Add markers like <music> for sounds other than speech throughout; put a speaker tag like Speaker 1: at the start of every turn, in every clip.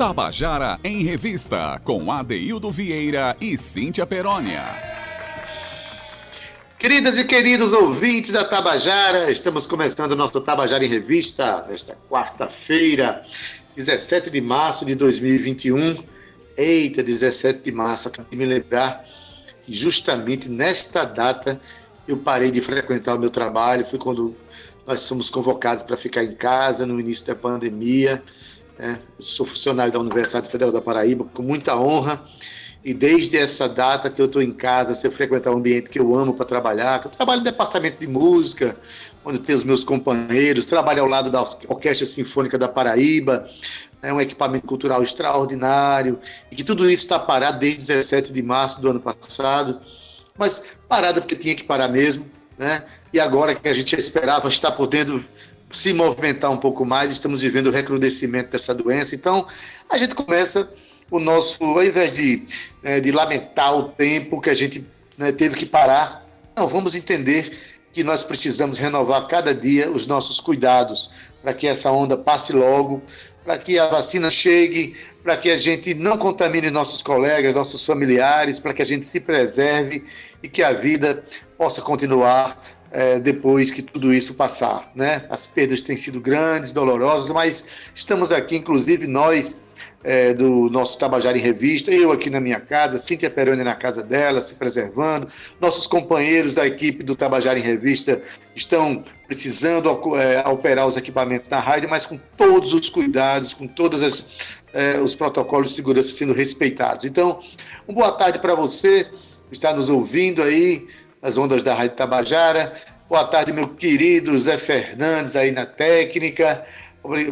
Speaker 1: Tabajara em Revista, com Adeildo Vieira e Cíntia Perónia.
Speaker 2: Queridas e queridos ouvintes da Tabajara, estamos começando o nosso Tabajara em Revista nesta quarta-feira, 17 de março de 2021. Eita, 17 de março, acabei de me lembrar que justamente nesta data eu parei de frequentar o meu trabalho, foi quando nós fomos convocados para ficar em casa no início da pandemia. Eu sou funcionário da Universidade Federal da Paraíba, com muita honra. E desde essa data que eu estou em casa, se eu frequentar um ambiente que eu amo para trabalhar, eu trabalho no departamento de música, onde tenho os meus companheiros, trabalho ao lado da Orquestra Sinfônica da Paraíba, é um equipamento cultural extraordinário, e que tudo isso está parado desde 17 de março do ano passado, mas parado porque tinha que parar mesmo, né? E agora que a gente esperava estar podendo se movimentar um pouco mais, estamos vivendo o recrudescimento dessa doença. Então, a gente começa o nosso, ao invés de, né, de lamentar o tempo que a gente né, teve que parar, não, vamos entender que nós precisamos renovar cada dia os nossos cuidados para que essa onda passe logo, para que a vacina chegue, para que a gente não contamine nossos colegas, nossos familiares, para que a gente se preserve e que a vida possa continuar é, depois que tudo isso passar. Né? As perdas têm sido grandes, dolorosas, mas estamos aqui, inclusive nós é, do nosso Tabajara em Revista, eu aqui na minha casa, Cíntia Peroni na casa dela, se preservando, nossos companheiros da equipe do Tabajara em Revista estão precisando é, operar os equipamentos na rádio, mas com todos os cuidados, com todos é, os protocolos de segurança sendo respeitados. Então, uma boa tarde para você que está nos ouvindo aí, nas ondas da Rádio Tabajara. Boa tarde, meu querido Zé Fernandes aí na técnica.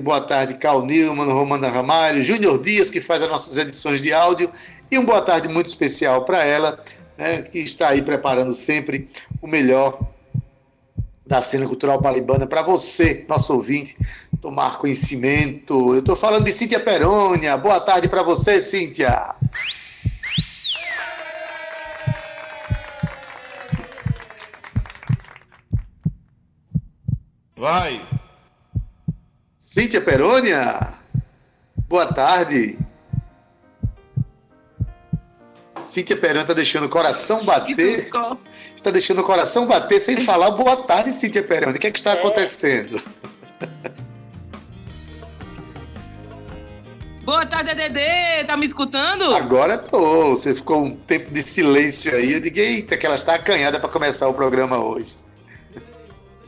Speaker 2: Boa tarde, Cal Nilman, Romana Ramalho, Júnior Dias, que faz as nossas edições de áudio. E uma boa tarde muito especial para ela, né, que está aí preparando sempre o melhor da cena cultural paraibana para você, nosso ouvinte, tomar conhecimento. Eu estou falando de Cíntia Perônia. Boa tarde para você, Cíntia.
Speaker 3: Vai.
Speaker 2: Cíntia Perônia, boa tarde. Cíntia Perônia está deixando o coração bater. Está deixando o coração bater sem falar boa tarde, Cíntia Perônia. O que, é que está é. acontecendo?
Speaker 4: Boa tarde, Dedê. Tá me escutando?
Speaker 2: Agora tô. Você ficou um tempo de silêncio aí. Eu digo, eita, que ela está acanhada para começar o programa hoje.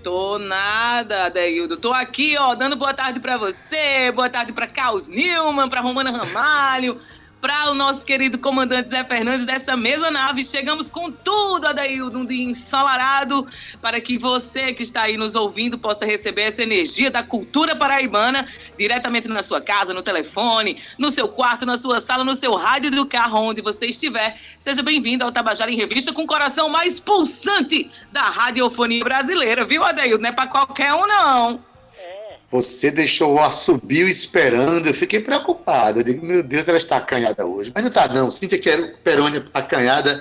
Speaker 4: Tô nada, Adeildo. Tô aqui, ó, dando boa tarde para você, boa tarde para Carlos Newman, para Romana Ramalho, para o nosso querido comandante Zé Fernandes dessa mesa nave. Chegamos com tudo, Adaildo, um dia ensolarado, para que você que está aí nos ouvindo possa receber essa energia da cultura paraibana diretamente na sua casa, no telefone, no seu quarto, na sua sala, no seu rádio do carro, onde você estiver. Seja bem-vindo ao Tabajara em Revista com o coração mais pulsante da radiofonia brasileira, viu, Adaildo? Não é para qualquer um, não.
Speaker 2: Você deixou o assobio esperando. Eu fiquei preocupado. Eu digo, meu Deus, ela está acanhada hoje. Mas não está, não. Cíntia Perônia acanhada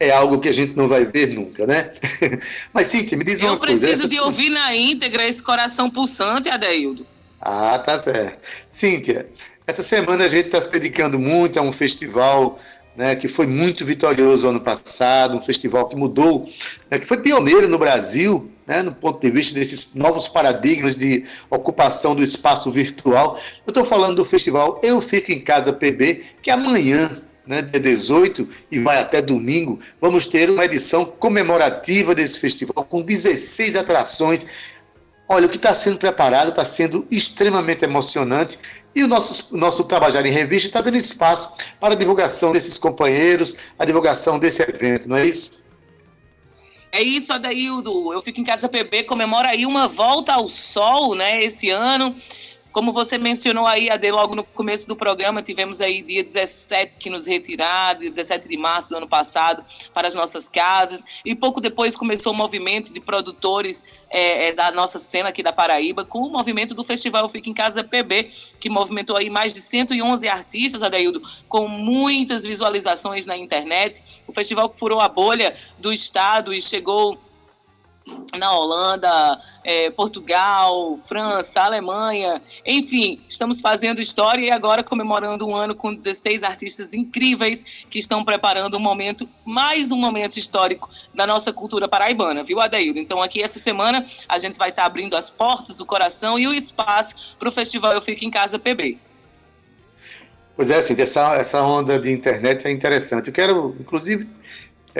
Speaker 2: é algo que a gente não vai ver nunca, né? <laughs> Mas, Cíntia, me diz
Speaker 4: Eu
Speaker 2: uma
Speaker 4: coisa.
Speaker 2: Eu
Speaker 4: preciso de ouvir na íntegra esse coração pulsante, Adeildo.
Speaker 2: Ah, tá certo. Cíntia, essa semana a gente está se dedicando muito a um festival né, que foi muito vitorioso ano passado, um festival que mudou, né, que foi pioneiro no Brasil, né, no ponto de vista desses novos paradigmas de ocupação do espaço virtual. Eu estou falando do festival Eu Fico em Casa PB, que amanhã, né, dia 18 e vai até domingo, vamos ter uma edição comemorativa desse festival com 16 atrações Olha, o que está sendo preparado está sendo extremamente emocionante e o nosso, nosso Tabajara em Revista está dando espaço para a divulgação desses companheiros, a divulgação desse evento, não é isso?
Speaker 4: É isso, Adaildo. Eu fico em casa PB, comemora aí uma volta ao sol, né, esse ano. Como você mencionou aí, Ade, logo no começo do programa, tivemos aí dia 17 que nos retiraram, dia 17 de março do ano passado, para as nossas casas. E pouco depois começou o movimento de produtores é, é, da nossa cena aqui da Paraíba, com o movimento do Festival Fica em Casa PB, que movimentou aí mais de 111 artistas, Adeildo, com muitas visualizações na internet. O festival furou a bolha do estado e chegou na Holanda, é, Portugal, França, Alemanha, enfim, estamos fazendo história e agora comemorando um ano com 16 artistas incríveis que estão preparando um momento, mais um momento histórico da nossa cultura paraibana, viu, Adeildo? Então, aqui essa semana a gente vai estar abrindo as portas, o coração e o espaço para o Festival Eu Fico em Casa PB.
Speaker 5: Pois é, Cíntia, essa, essa onda de internet é interessante. Eu quero, inclusive,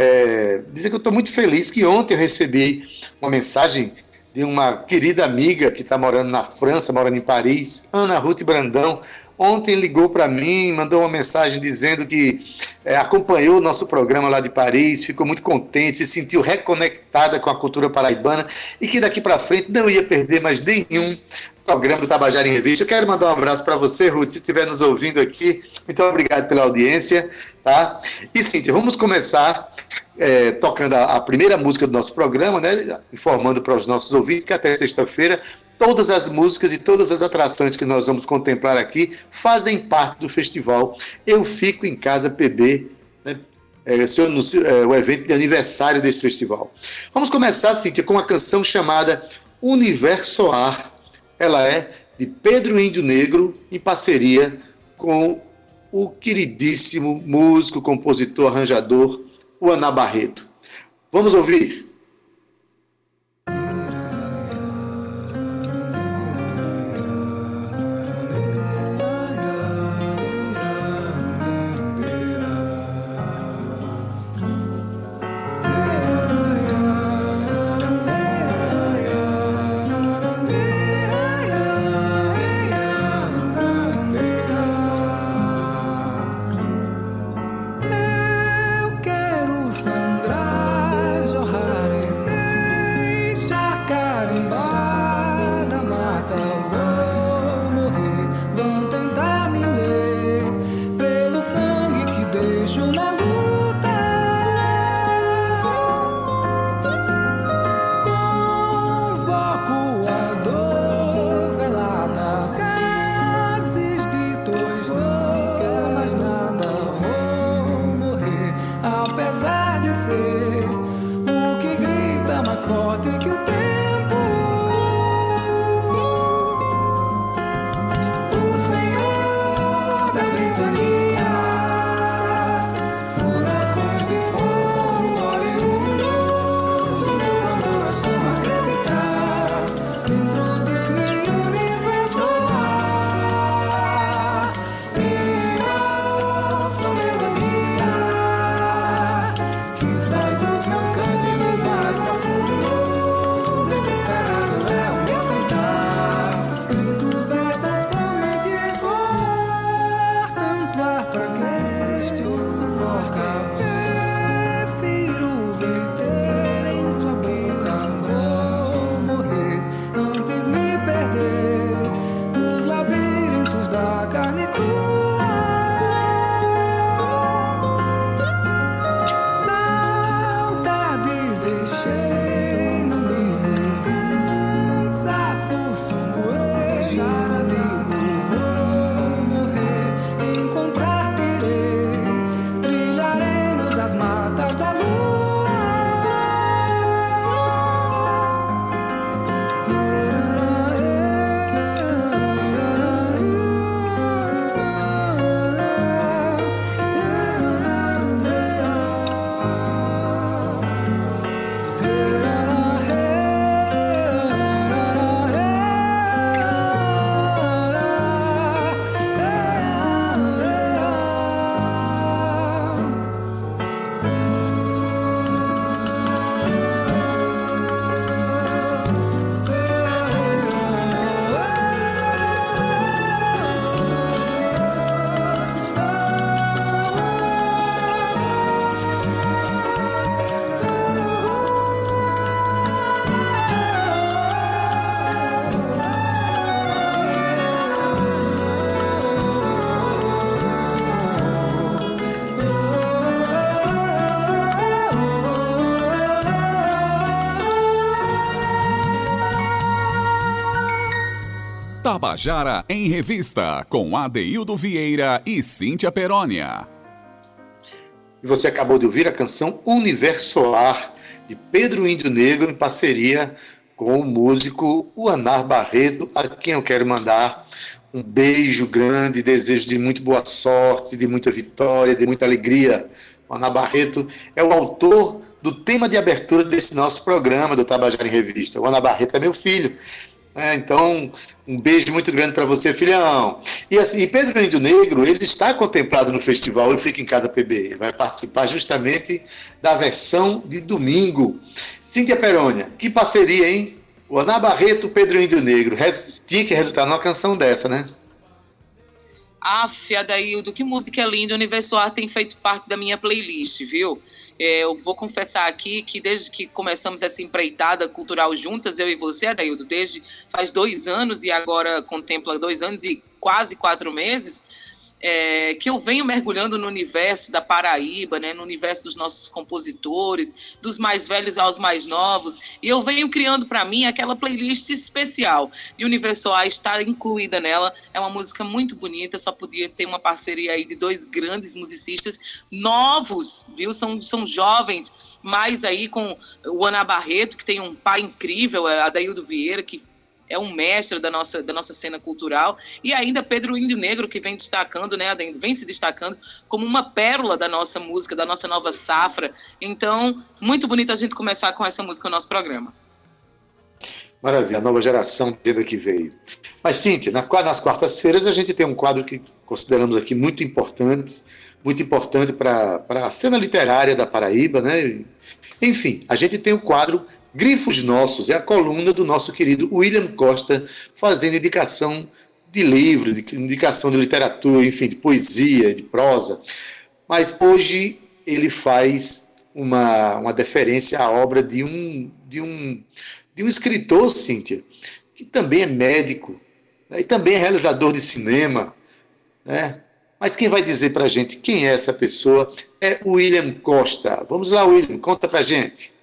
Speaker 5: é, dizer que eu estou muito feliz que ontem eu recebi uma mensagem de uma querida amiga que está morando na França, morando em Paris, Ana Ruth Brandão. Ontem ligou para mim, mandou uma mensagem dizendo que é, acompanhou o nosso programa lá de Paris, ficou muito contente, se sentiu reconectada com a cultura paraibana e que daqui para frente não ia perder mais nenhum programa do Tabajara em Revista. Eu quero mandar um abraço para você, Ruth, se estiver nos ouvindo aqui. Muito obrigado pela audiência. Tá? E, Cíntia, vamos começar é, tocando a, a, primeira música do nosso programa, né, informando para os nossos ouvintes que até sexta-feira todas as músicas e todas as atrações que nós vamos contemplar aqui fazem parte do festival Eu Fico em Casa PB, né, é, seu, é, o evento de aniversário desse festival. Vamos começar, Cíntia, com uma canção chamada Universo Ar. Ela é de Pedro Índio Negro, em parceria com o queridíssimo músico, compositor, arranjador o Ana Barreto. Vamos ouvir.
Speaker 1: Tabajara em Revista, com Adeildo Vieira e Cíntia Perónia.
Speaker 2: E você acabou de ouvir a canção Universo Ar, de Pedro Índio Negro, em parceria com o músico Uanar Barreto, a quem eu quero mandar um beijo grande, desejo de muito boa sorte, de muita vitória, de muita alegria. Uanar Barreto é o autor do tema de abertura desse nosso programa do Tabajara em Revista. O Barreto é meu filho. É, então, um beijo muito grande para você, filhão. E, assim, e Pedro Índio Negro, ele está contemplado no festival Eu Fico em Casa PB. Ele vai participar justamente da versão de domingo. Cíntia Perônia, que parceria, hein? O Ana Barreto, Pedro Índio Negro. Tinha que resultar numa canção dessa, né?
Speaker 4: Aff, Adaildo, que música linda. O Universo Ar tem feito parte da minha playlist, viu? É, eu vou confessar aqui que desde que começamos essa empreitada cultural juntas, eu e você, Adaildo, desde faz dois anos e agora contempla dois anos e quase quatro meses, é, que eu venho mergulhando no universo da Paraíba, né, no universo dos nossos compositores, dos mais velhos aos mais novos, e eu venho criando para mim aquela playlist especial. E Universo A está incluída nela, é uma música muito bonita, só podia ter uma parceria aí de dois grandes musicistas novos, viu? São, são jovens, mais aí com o Ana Barreto, que tem um pai incrível, a Adaildo Vieira, que é um mestre da nossa, da nossa cena cultural, e ainda Pedro Índio Negro, que vem destacando, né, vem se destacando como uma pérola da nossa música, da nossa nova safra. Então, muito bonito a gente começar com essa música no nosso programa.
Speaker 2: Maravilha, a nova geração dentro que veio. Mas, Cíntia, nas quartas-feiras a gente tem um quadro que consideramos aqui muito importante, muito importante para a cena literária da Paraíba, né? Enfim, a gente tem o quadro Grifos Nossos é a coluna do nosso querido William Costa, fazendo indicação de livro, de indicação de literatura, enfim, de poesia, de prosa. Mas hoje ele faz uma, uma deferência à obra de um, de um, de um escritor, Cíntia, que também é médico né, e também é realizador de cinema. Né? Mas quem vai dizer para a gente quem é essa pessoa é William Costa. Vamos lá, William, conta para a gente.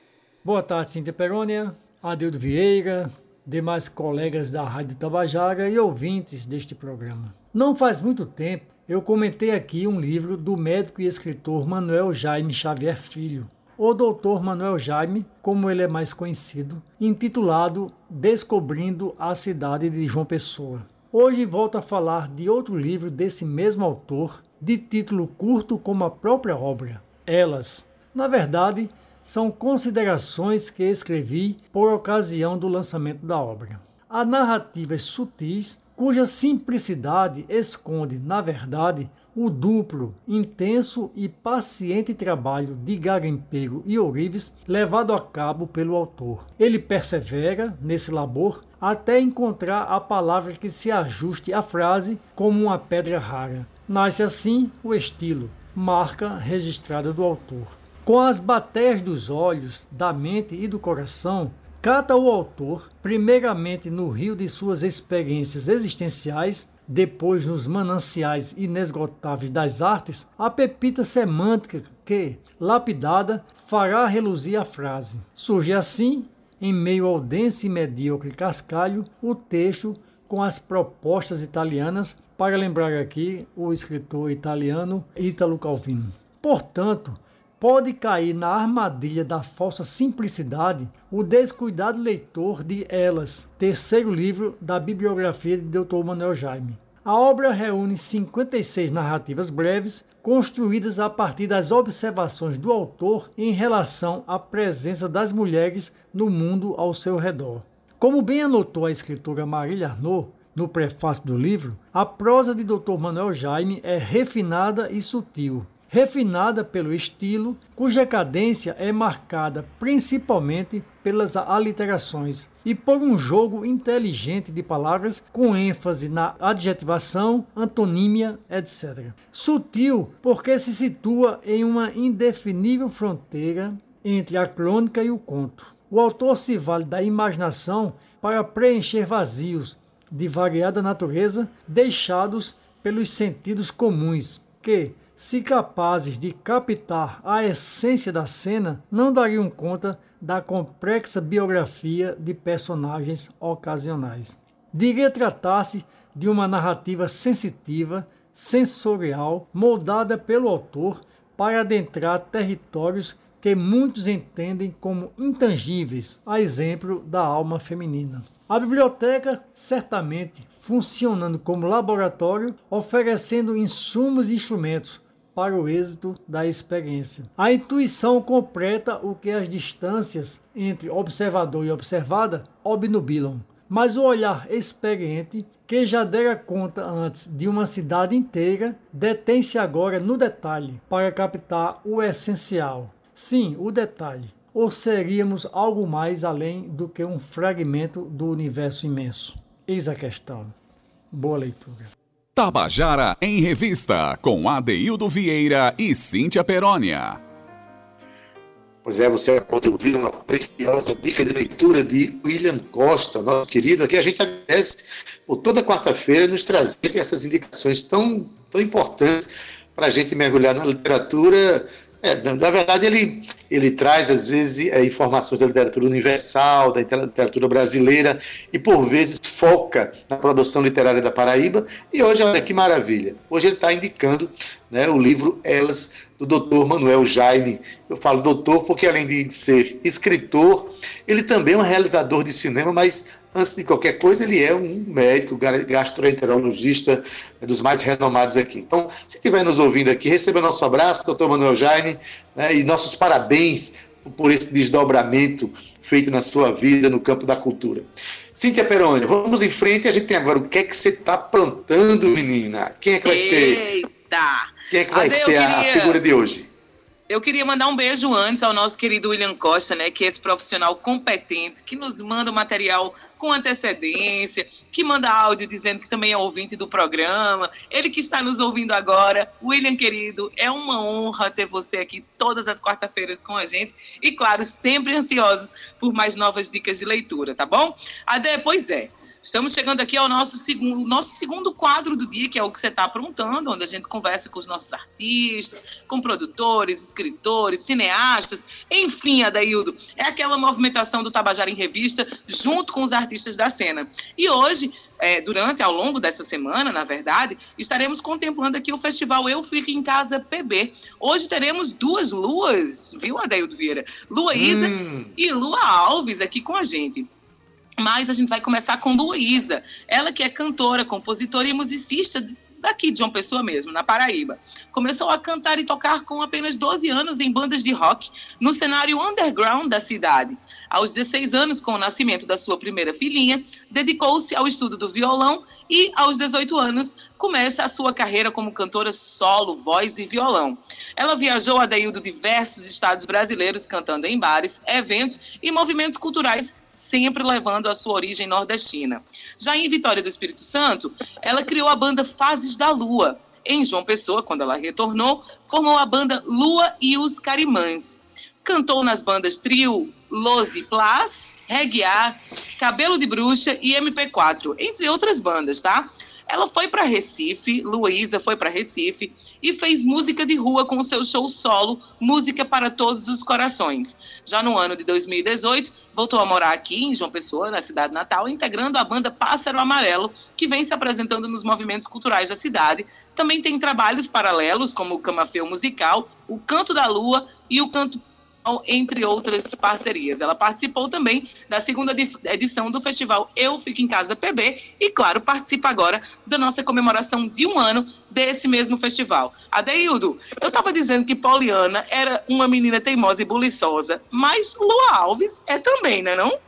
Speaker 3: Boa tarde, Cíntia Perônia, Adildo Vieira, demais colegas da Rádio Tabajara e ouvintes deste programa. Não faz muito tempo eu comentei aqui um livro do médico e escritor Manuel Jaime Xavier Filho, o doutor Manuel Jaime, como ele é mais conhecido, intitulado Descobrindo a Cidade de João Pessoa. Hoje volto a falar de outro livro desse mesmo autor, de título curto como a própria obra, Elas. Na verdade, são considerações que escrevi por ocasião do lançamento da obra. Há narrativas sutis cuja simplicidade esconde, na verdade, o duplo, intenso e paciente trabalho de garimpeiro e ourives levado a cabo pelo autor. Ele persevera nesse labor até encontrar a palavra que se ajuste à frase como uma pedra rara. Nasce assim o estilo, marca registrada do autor. Com as bateias dos olhos, da mente e do coração, cata o autor, primeiramente no rio de suas experiências existenciais, depois nos mananciais inesgotáveis das artes, a pepita semântica que, lapidada, fará reluzir a frase. Surge assim, em meio ao denso e medíocre cascalho, o texto com as propostas italianas, para lembrar aqui o escritor italiano Ítalo Calvino. Portanto, pode cair na armadilha da falsa simplicidade o descuidado leitor de Elas, terceiro livro da bibliografia de Dr. Manuel Jaime. A obra reúne 56 narrativas breves, construídas a partir das observações do autor em relação à presença das mulheres no mundo ao seu redor. Como bem anotou a escritora Marília Arnaud, no prefácio do livro, a prosa de Dr. Manuel Jaime é refinada e sutil, refinada pelo estilo, cuja cadência é marcada principalmente pelas aliterações e por um jogo inteligente de palavras com ênfase na adjetivação, antonímia, etc. Sutil porque se situa em uma indefinível fronteira entre a crônica e o conto. O autor se vale da imaginação para preencher vazios de variada natureza deixados pelos sentidos comuns, que, se capazes de captar a essência da cena, não dariam conta da complexa biografia de personagens ocasionais. Diria tratar-se de uma narrativa sensitiva, sensorial, moldada pelo autor para adentrar territórios que muitos entendem como intangíveis, a exemplo da alma feminina. A biblioteca, certamente funcionando como laboratório, oferecendo insumos e instrumentos para o êxito da experiência. A intuição completa o que as distâncias entre observador e observada obnubilam, mas o olhar experiente, que já dera conta antes de uma cidade inteira, detém-se agora no detalhe para captar o essencial. Sim, o detalhe. Ou seríamos algo mais além do que um fragmento do universo imenso? Eis a questão. Boa leitura.
Speaker 1: Tabajara em Revista, com Adeildo Vieira e Cíntia Perónia.
Speaker 2: Pois é, você pode ouvir uma preciosa dica de leitura de William Costa, nosso querido aqui. A gente agradece por toda quarta-feira nos trazer essas indicações tão, tão importantes para a gente mergulhar na literatura é, na verdade, ele, ele traz, às vezes, é, informações da literatura universal, da literatura brasileira, e, por vezes, foca na produção literária da Paraíba. E hoje, olha que maravilha, hoje ele está indicando né, o livro Elas, do doutor Manuel Jaime. Eu falo doutor porque, além de ser escritor, ele também é um realizador de cinema, mas antes de qualquer coisa, ele é um médico, gastroenterologista dos mais renomados aqui. Então, se estiver nos ouvindo aqui, receba nosso abraço, doutor Manuel Jaime, né, e nossos parabéns por esse desdobramento feito na sua vida no campo da cultura. Cíntia Peroni, vamos em frente. A gente tem agora o que é que você está plantando, menina? Quem é que vai
Speaker 4: Eita.
Speaker 2: ser? Quem é que vai ser a, a figura de hoje?
Speaker 4: Eu queria mandar um beijo antes ao nosso querido William Costa, né, que é esse profissional competente, que nos manda material com antecedência, que manda áudio dizendo que também é ouvinte do programa. Ele que está nos ouvindo agora. William, querido, é uma honra ter você aqui todas as quarta-feiras com a gente. E, claro, sempre ansiosos por mais novas dicas de leitura, tá bom? Ade, pois é. Estamos chegando aqui ao nosso segundo, nosso segundo quadro do dia, que é o que você está aprontando, onde a gente conversa com os nossos artistas, com produtores, escritores, cineastas, enfim, Adaildo, é aquela movimentação do Tabajara em Revista junto com os artistas da cena. E hoje, é, durante, ao longo dessa semana, na verdade, estaremos contemplando aqui o festival Eu Fico em Casa PB. Hoje teremos duas luas, viu, Adaildo Vieira? Lua Isa
Speaker 2: Hum.
Speaker 4: e Lua Alves aqui com a gente. Mas a gente vai começar com Luísa, ela que é cantora, compositora e musicista daqui de João Pessoa mesmo, na Paraíba. Começou a cantar e tocar com apenas 12 anos em bandas de rock no cenário underground da cidade. Aos 16 anos, com o nascimento da sua primeira filhinha, dedicou-se ao estudo do violão e, aos 18 anos, começa a sua carreira como cantora solo, voz e violão. Ela viajou a Deildo diversos estados brasileiros, cantando em bares, eventos e movimentos culturais, sempre levando a sua origem nordestina. Já em Vitória do Espírito Santo, ela criou a banda Fases da Lua. Em João Pessoa, quando ela retornou, formou a banda Lua e os Carimães. Cantou nas bandas Trio, Los e Plas, Reguear, Cabelo de Bruxa e MP4, entre outras bandas, tá? Ela foi para Recife, Luísa foi para Recife e fez música de rua com o seu show solo, Música para Todos os Corações. Já no ano de 2018, voltou a morar aqui em João Pessoa, na cidade natal, integrando a banda Pássaro Amarelo, que vem se apresentando nos movimentos culturais da cidade. Também tem trabalhos paralelos, como o Camafeu Musical, o Canto da Lua e o Canto entre outras parcerias. Ela participou também da segunda edição do festival Eu Fico em Casa PB e, claro, participa agora da nossa comemoração de um ano desse mesmo festival. Adeildo, eu estava dizendo que Poliana era uma menina teimosa e buliçosa, mas Lua Alves é também, não é não?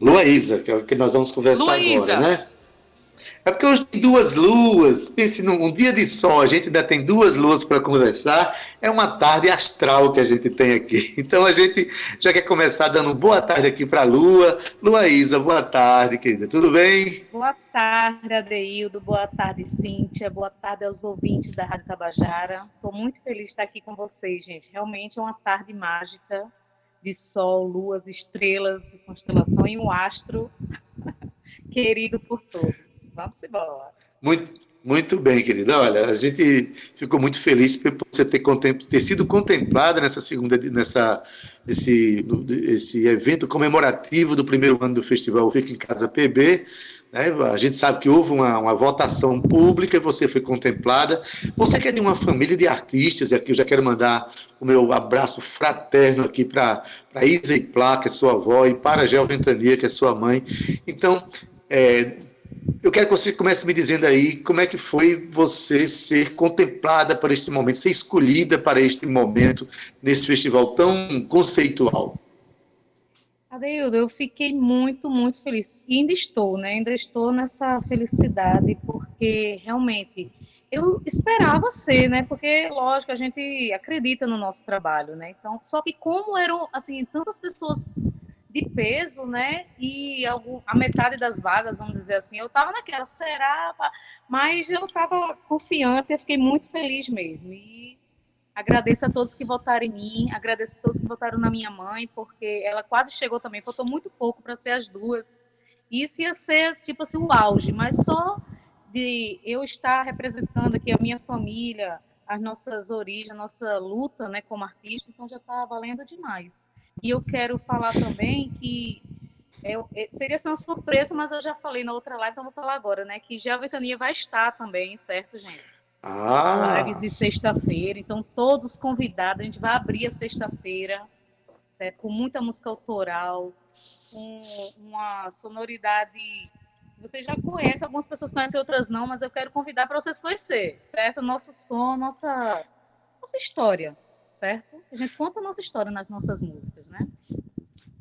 Speaker 2: Luísa, que é o que nós vamos conversar
Speaker 4: Luísa.
Speaker 2: agora, né? É porque hoje tem duas luas. Pense num um dia de sol, a gente ainda tem duas luas para conversar. É uma tarde astral que a gente tem aqui. <laughs> Então a gente já quer começar dando boa tarde aqui para a Lua. Luísa, boa tarde, querida. Tudo bem?
Speaker 6: Boa tarde, Adeildo. Boa tarde, Cíntia. Boa tarde aos ouvintes da Rádio Tabajara. Estou muito feliz de estar aqui com vocês, gente. Realmente é uma tarde mágica de sol, luas, estrelas, constelação e um astro <laughs> querido por todos. Vamos embora.
Speaker 2: Muito, muito bem, querida. Olha, a gente ficou muito feliz por você ter, ter sido contemplada nessa segunda, nessa, esse, esse evento comemorativo do primeiro ano do Festival Fica em Casa PB. Né? A gente sabe que houve uma, uma votação pública você foi contemplada. Você que é de uma família de artistas, e aqui eu já quero mandar o meu abraço fraterno aqui para Isa e Plá, que é sua avó, e para a Gel Ventania, que é sua mãe. Então, é, eu quero que você comece me dizendo aí como é que foi você ser contemplada para este momento, ser escolhida para este momento nesse festival tão conceitual.
Speaker 6: Adeildo, eu fiquei muito, muito feliz. E ainda estou, né? Ainda estou nessa felicidade, porque realmente eu esperava ser, né? Porque, lógico, a gente acredita no nosso trabalho, né? Então, só que como eram, assim, tantas pessoas de peso, né? E a metade das vagas, vamos dizer assim, eu estava naquela, será? Mas eu estava confiante, eu fiquei muito feliz mesmo. E agradeço a todos que votaram em mim, agradeço a todos que votaram na minha mãe, porque ela quase chegou também, faltou muito pouco para ser as duas. Isso ia ser, tipo assim, o auge, mas só de eu estar representando aqui a minha família, as nossas origens, a nossa luta né, como artista, então já está valendo demais. E eu quero falar também que é, é, seria uma surpresa, mas eu já falei na outra live, então vou falar agora, né? Que já a Ventania vai estar também, certo, gente?
Speaker 2: Ah!
Speaker 6: Live de sexta-feira, então todos convidados, a gente vai abrir a sexta-feira, certo? Com muita música autoral, com uma sonoridade vocês já conhecem, algumas pessoas conhecem, outras não, mas eu quero convidar para vocês conhecer, certo? Nosso som, nossa, nossa história, certo? A gente conta a nossa história nas nossas músicas, né?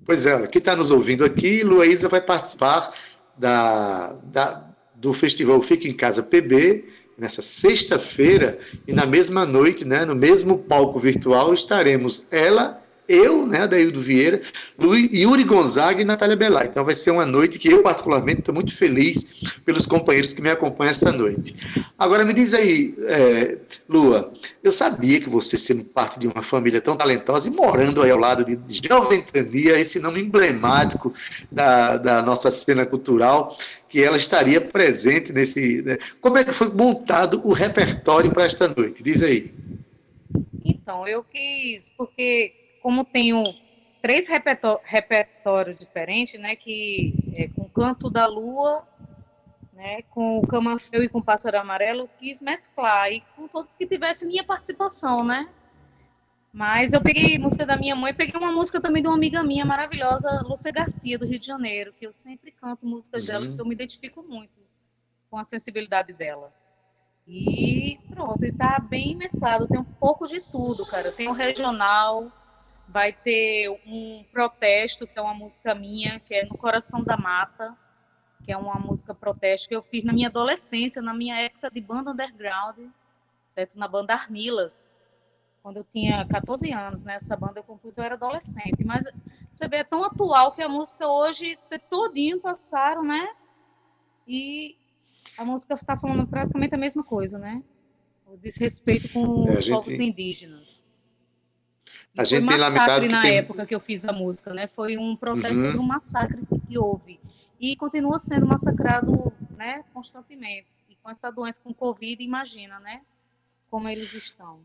Speaker 2: Pois é, quem está nos ouvindo aqui, Luísa vai participar da, da, do festival Fica em Casa PB, nessa sexta-feira, e na mesma noite, né, no mesmo palco virtual, estaremos ela eu, né, Adaildo Vieira, Luiz, Yuri Gonzaga e Natália Belá. Então vai ser uma noite que eu, particularmente, estou muito feliz pelos companheiros que me acompanham esta noite. Agora me diz aí, é, Lua, eu sabia que você, sendo parte de uma família tão talentosa e morando aí ao lado de Joventania, esse nome emblemático da, da nossa cena cultural, que ela estaria presente nesse. Né? Como é que foi montado o repertório para esta noite? Diz aí.
Speaker 6: Então, eu quis, porque como tenho três repertórios diferentes, né, que é, com Canto da Lua, né, com o Camafeu e com o Pássaro Amarelo, quis mesclar e com todos que tivesse minha participação, né? Mas eu peguei música da minha mãe, peguei uma música também de uma amiga minha maravilhosa, Lúcia Garcia, do Rio de Janeiro, que eu sempre canto músicas uhum. dela, porque eu me identifico muito com a sensibilidade dela. E pronto, ele tá bem mesclado, tem um pouco de tudo, cara. Tem o regional, vai ter um protesto, que é uma música minha, que é No Coração da Mata, que é uma música protesto que eu fiz na minha adolescência, na minha época de banda underground, certo? Na banda Armilas, quando eu tinha 14 anos, né? Essa banda eu compus, eu era adolescente, mas você vê, é tão atual que a música hoje, todinho passaram, né? E a música está falando praticamente a mesma coisa, né? O desrespeito com é, os gente... povos indígenas.
Speaker 2: A gente tem lamentado
Speaker 6: que
Speaker 2: na tem...
Speaker 6: época que eu fiz a música, né? Foi um protesto uhum. um massacre que houve e continua sendo massacrado, né? Constantemente e com essa doença com Covid, imagina, né? Como eles estão.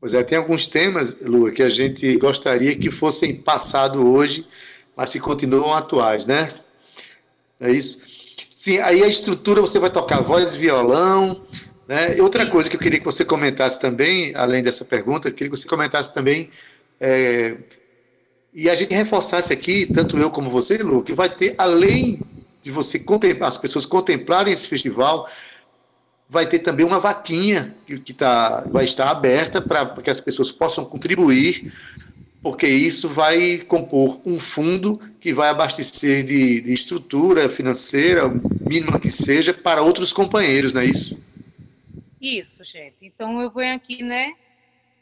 Speaker 2: Pois é, tem alguns temas, Lua, que a gente gostaria que fossem passados hoje, mas que continuam atuais, né? É isso. Sim, aí a estrutura você vai tocar voz, violão, né? Outra coisa que eu queria que você comentasse também, além dessa pergunta, eu queria que você comentasse também, é, e a gente reforçasse aqui, tanto eu como você, Lu, que vai ter, além de você contemplar, as pessoas contemplarem esse festival, vai ter também uma vaquinha que, que tá, vai estar aberta para que as pessoas possam contribuir, porque isso vai compor um fundo que vai abastecer de, de estrutura financeira, mínima que seja, para outros companheiros, não é isso?
Speaker 6: Isso, gente. Então eu venho aqui, né,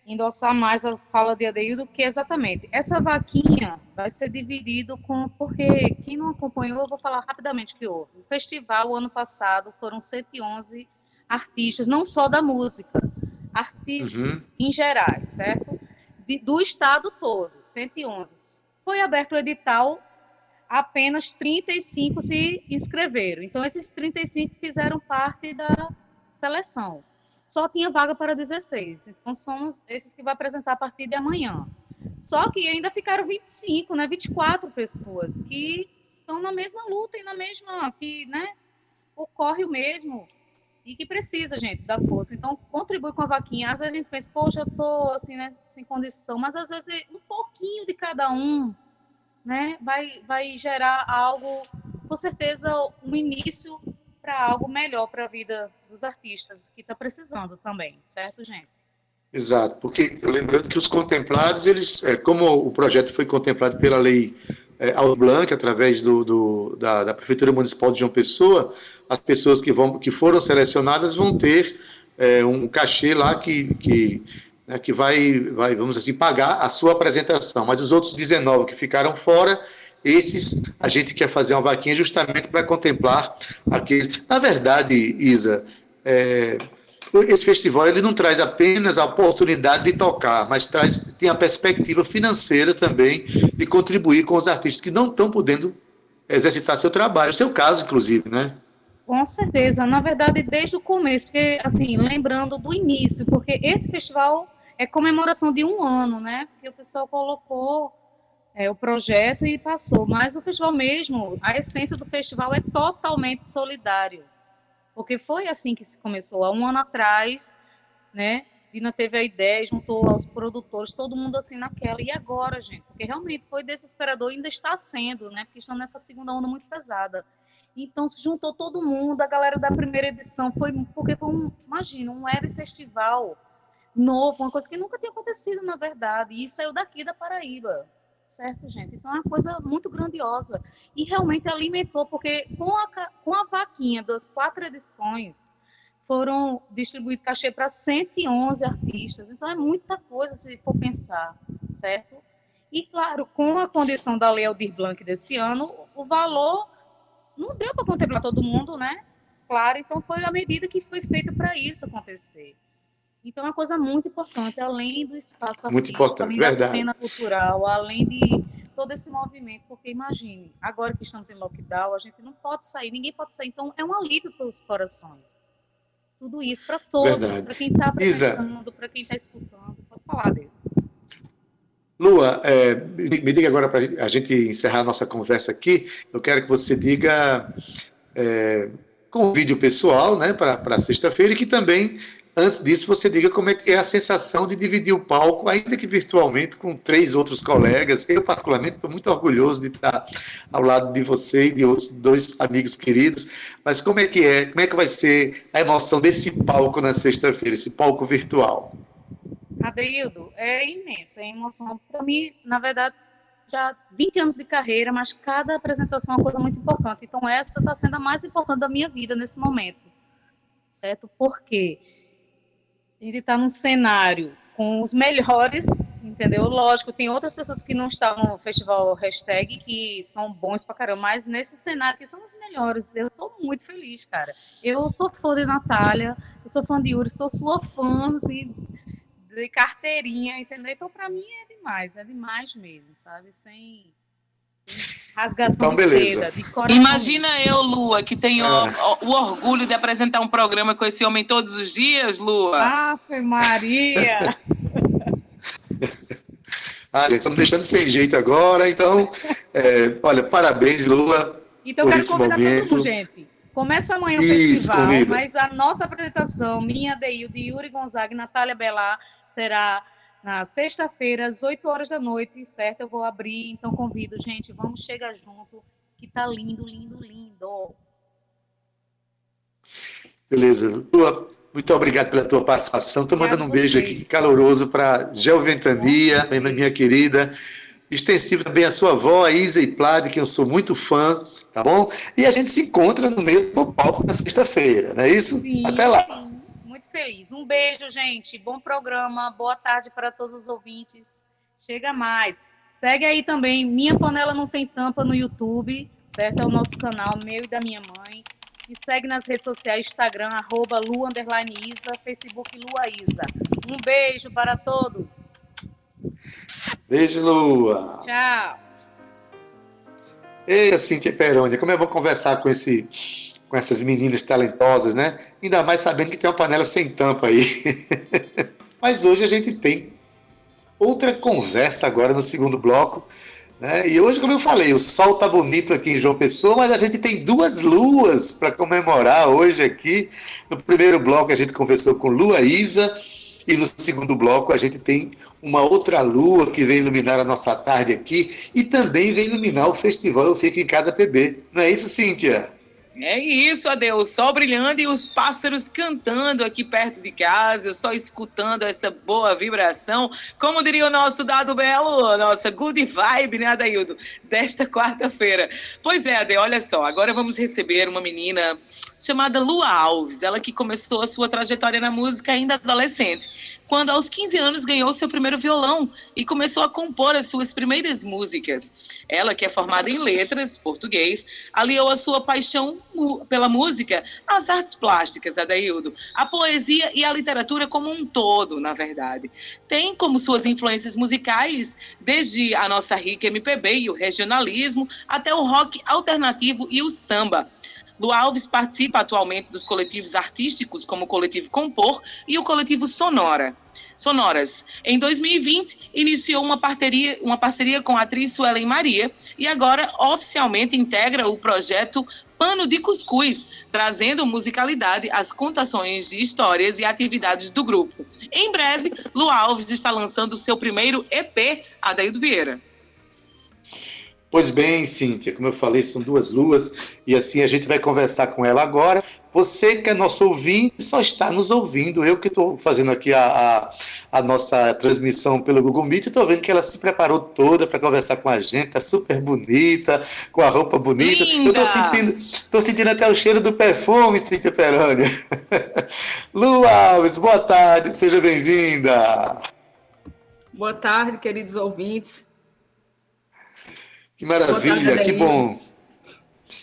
Speaker 6: endossar mais a fala de Adeildo, que é exatamente essa vaquinha vai ser dividido com, porque quem não acompanhou, eu vou falar rapidamente que houve. O festival, o ano passado, foram 111 artistas, não só da música, artistas uhum. em geral, certo? De, do estado todo, 111. Foi aberto o edital, apenas 35 se inscreveram. Então, esses 35 fizeram parte da seleção só tinha vaga para 16. Então, somos esses que vai apresentar a partir de amanhã. Só que ainda ficaram 25, né, 24 pessoas que estão na mesma luta e na mesma que, né, ocorre o mesmo e que precisa, gente, da força. Então, contribui com a vaquinha. Às vezes a gente pensa, poxa, eu tô assim, né, sem condição, mas às vezes um pouquinho de cada um, né, vai, vai gerar algo, com certeza, um início para algo melhor para a vida dos artistas que está precisando também, certo, gente?
Speaker 2: Exato, porque lembrando que os contemplados, eles, é, como o projeto foi contemplado pela lei é, Aldo Blanc, através do, do da, da, Prefeitura Municipal de João Pessoa, as pessoas que, vão, que foram selecionadas vão ter é, um cachê lá que, que, né, que vai, vai, vamos assim, pagar a sua apresentação. Mas os outros 19 que ficaram fora, esses a gente quer fazer uma vaquinha justamente para contemplar aquele. Na verdade, Isa, é, esse festival ele não traz apenas a oportunidade de tocar, mas traz tem a perspectiva financeira também de contribuir com os artistas que não estão podendo exercitar seu trabalho, o seu caso, inclusive, né?
Speaker 6: Com certeza, na verdade, desde o começo, porque, assim, lembrando do início, porque esse festival é comemoração de um ano, né? Porque o pessoal colocou é, o projeto e passou, mas o festival mesmo, a essência do festival é totalmente solidário porque foi assim que se começou. Há um ano atrás, né? Dina teve a ideia, juntou aos produtores, todo mundo assim naquela. E agora, gente? Porque realmente foi desesperador, ainda está sendo, né? Porque estão nessa segunda onda muito pesada. Então se juntou todo mundo, a galera da primeira edição foi porque foi um, imagina, um web festival novo, uma coisa que nunca tinha acontecido na verdade, e saiu daqui da Paraíba certo, gente? Então é uma coisa muito grandiosa e realmente alimentou, porque com a, com a vaquinha das quatro edições foram distribuídos cachê para 111 artistas, então é muita coisa se for pensar, certo? E claro, com a condição da Lei Aldir Blanc desse ano, o valor não deu para contemplar todo mundo, né? Claro, então foi a medida que foi feita para isso acontecer. Então, é uma coisa muito importante, além do espaço
Speaker 2: muito artístico, importante, além verdade. da
Speaker 6: cena cultural, além de todo esse movimento, porque imagine, agora que estamos em lockdown, a gente não pode sair, ninguém pode sair, então é um alívio para os corações. Tudo isso para todos, para quem está apresentando, para quem está escutando, pode falar dele.
Speaker 2: Lua, é, me diga agora para a gente encerrar a nossa conversa aqui, eu quero que você diga, é, convide o pessoal né, para sexta-feira e que também Antes disso, você diga como é, é a sensação de dividir o palco, ainda que virtualmente, com três outros colegas. Eu, particularmente, estou muito orgulhoso de estar ao lado de você e de outros dois amigos queridos. Mas como é que é? Como é que vai ser a emoção desse palco na sexta-feira, esse palco virtual?
Speaker 6: Adeildo, é imensa a emoção. Para mim, na verdade, já 20 anos de carreira, mas cada apresentação é uma coisa muito importante. Então, essa está sendo a mais importante da minha vida nesse momento. Certo? Por quê? A gente está num cenário com os melhores, entendeu? Lógico, tem outras pessoas que não estavam no festival hashtag que são bons pra caramba, mas nesse cenário que são os melhores. Eu estou muito feliz, cara. Eu sou fã de Natália, eu sou fã de Yuri, sou sua fã assim, de carteirinha, entendeu? Então, para mim é demais, é demais mesmo, sabe? Sem Rasgação
Speaker 2: então, beleza.
Speaker 4: de Imagina eu, Lua, que tenho é. o, o, orgulho de apresentar um programa com esse homem todos os dias, Lua.
Speaker 6: Ave Maria! <laughs>
Speaker 2: ah, gente, estamos deixando sem jeito agora, então, é, olha, parabéns, Lua.
Speaker 6: Então, eu quero convidar momento. todo mundo, gente. Começa amanhã o festival, mas a nossa apresentação, minha, Deil, de Yuri Gonzaga e Natália Belar, será na sexta-feira, às 8 horas da noite, certo? Eu vou abrir, então convido, gente, vamos chegar junto, que tá lindo, lindo, lindo.
Speaker 2: Beleza. Muito obrigado pela tua participação. Estou mandando um beijo aqui caloroso para Gel Ventania, minha querida. Extensivo também a sua avó, a Isa e Plade, que eu sou muito fã, tá bom? E a gente se encontra no mesmo palco na sexta-feira, não é isso?
Speaker 6: Sim.
Speaker 2: Até lá
Speaker 6: feliz. Um beijo, gente. Bom programa. Boa tarde para todos os ouvintes. Chega mais. Segue aí também. Minha Panela Não Tem Tampa no YouTube, certo? É o nosso canal, meu e da minha mãe. E segue nas redes sociais, Instagram, arroba Lu, Isa, Facebook Luaísa. Um beijo para todos.
Speaker 2: Beijo, Lua.
Speaker 6: Tchau.
Speaker 2: Ei, Cintia Perônia, como é bom conversar com esse com essas meninas talentosas, né? Ainda mais sabendo que tem uma panela sem tampa aí. <laughs> Mas hoje a gente tem outra conversa agora no segundo bloco. Né? E hoje, como eu falei, o sol tá bonito aqui em João Pessoa, mas a gente tem duas luas para comemorar hoje aqui. No primeiro bloco a gente conversou com Lua Isa e no segundo bloco a gente tem uma outra lua que vem iluminar a nossa tarde aqui e também vem iluminar o festival Eu Fico em Casa PB. Não é isso, Cíntia?
Speaker 4: É isso, Adeus. Sol brilhando e os pássaros cantando aqui perto de casa, eu só escutando essa boa vibração. Como diria o nosso Dado Belo, nossa good vibe, né, Adaildo? Desta quarta-feira. Pois é, Ade, olha só, agora vamos receber uma menina chamada Lua Alves, ela que começou a sua trajetória na música ainda adolescente quando aos 15 anos ganhou seu primeiro violão e começou a compor as suas primeiras músicas. Ela, que é formada em letras, português, aliou a sua paixão pela música às artes plásticas, Adaildo, a poesia e a literatura como um todo, na verdade. Tem como suas influências musicais desde a nossa rica MPB e o regionalismo até o rock alternativo e o samba. Lu Alves participa atualmente dos coletivos artísticos, como o Coletivo Compor e o Coletivo Sonora. Sonoras. Em 2020, iniciou uma parceria, uma parceria com a atriz Suelen Maria e agora oficialmente integra o projeto Pano de Cuscuz, trazendo musicalidade às contações de histórias e atividades do grupo. Em breve, Lu Alves está lançando seu primeiro EP, Adaildo Vieira.
Speaker 2: Pois bem, Cíntia, como eu falei, são duas luas e assim a gente vai conversar com ela agora. Você que é nosso ouvinte só está nos ouvindo. Eu que estou fazendo aqui a, a, a, nossa transmissão pelo Google Meet, estou vendo que ela se preparou toda para conversar com a gente, está super bonita, com a roupa bonita. Linda. Eu estou sentindo, sentindo até o cheiro do perfume, Cíntia Perânia. <laughs> Lu Alves, boa tarde, seja bem-vinda.
Speaker 7: Boa tarde, queridos ouvintes.
Speaker 2: Que maravilha, que bom.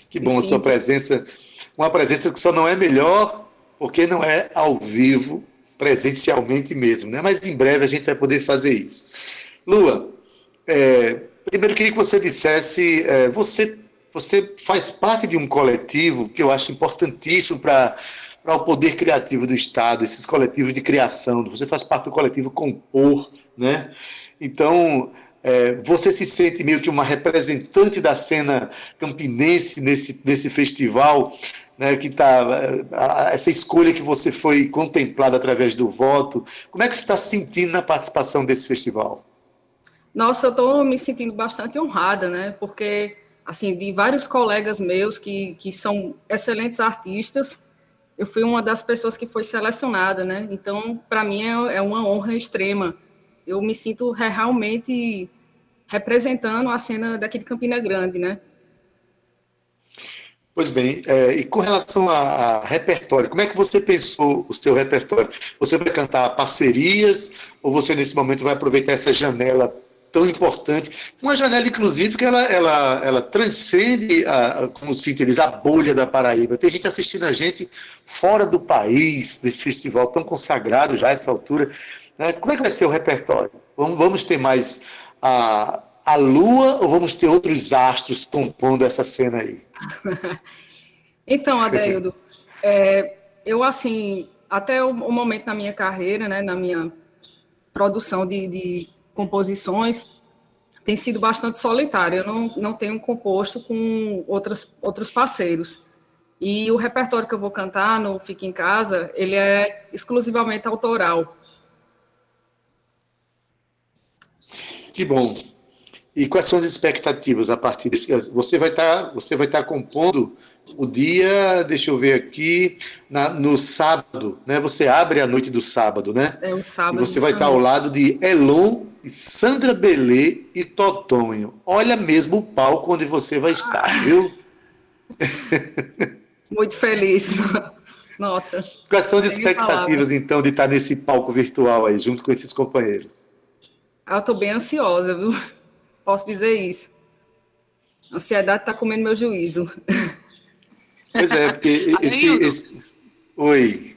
Speaker 2: Que bom a sua presença. Uma presença que só não é melhor porque não é ao vivo, presencialmente mesmo, né? Mas em breve a gente vai poder fazer isso. Lua, é, primeiro queria que você dissesse, é, você, você faz parte de um coletivo que eu acho importantíssimo para para o poder criativo do Estado, esses coletivos de criação. Você faz parte do coletivo Compor, né? Então, é, você se sente meio que uma representante da cena campinense nesse, nesse festival, né, que tá, essa escolha que você foi contemplada através do voto. Como é que você está se sentindo na participação desse festival?
Speaker 7: Nossa, eu estou me sentindo bastante honrada, né? Porque, assim, de vários colegas meus que, que são excelentes artistas, eu fui uma das pessoas que foi selecionada, né? Então, para mim é, é uma honra extrema eu me sinto realmente representando a cena daqui de Campina Grande, né?
Speaker 2: Pois bem, é, e com relação a, repertório, como é que você pensou o seu repertório? Você vai cantar parcerias ou você nesse momento vai aproveitar essa janela tão importante? Uma janela, inclusive, que ela, ela, ela transcende, a, como se diz, a bolha da Paraíba. Tem gente assistindo a gente fora do país, desse festival tão consagrado já a essa altura. Né? Como é que vai ser o repertório? Vamos, vamos ter mais a, a Lua ou vamos ter outros astros compondo essa cena aí? <laughs>
Speaker 7: então, Adeildo, é, eu assim, até o, o, momento na minha carreira, né, na minha produção de, de composições, tem sido bastante solitário. Eu não, não tenho composto com outras, outros parceiros. E o repertório que eu vou cantar no Fique em Casa, ele é exclusivamente autoral.
Speaker 2: Que bom. E quais são as expectativas a partir desse? Você vai estar, tá, você vai estar tá compondo o dia, deixa eu ver aqui, na, no sábado, né? Você abre a noite do sábado, né?
Speaker 7: É o sábado.
Speaker 2: E você vai estar tá ao lado de Elon, Sandra Belê e Totonho. Olha mesmo o palco onde você vai estar, ah. viu? <laughs>
Speaker 7: Muito feliz. Nossa.
Speaker 2: Quais são as expectativas, então, de estar nesse palco virtual aí, junto com esses companheiros?
Speaker 7: Eu tô bem ansiosa, viu? Posso dizer isso. A ansiedade tá comendo meu juízo.
Speaker 2: Pois é, porque <laughs> esse, esse... Oi.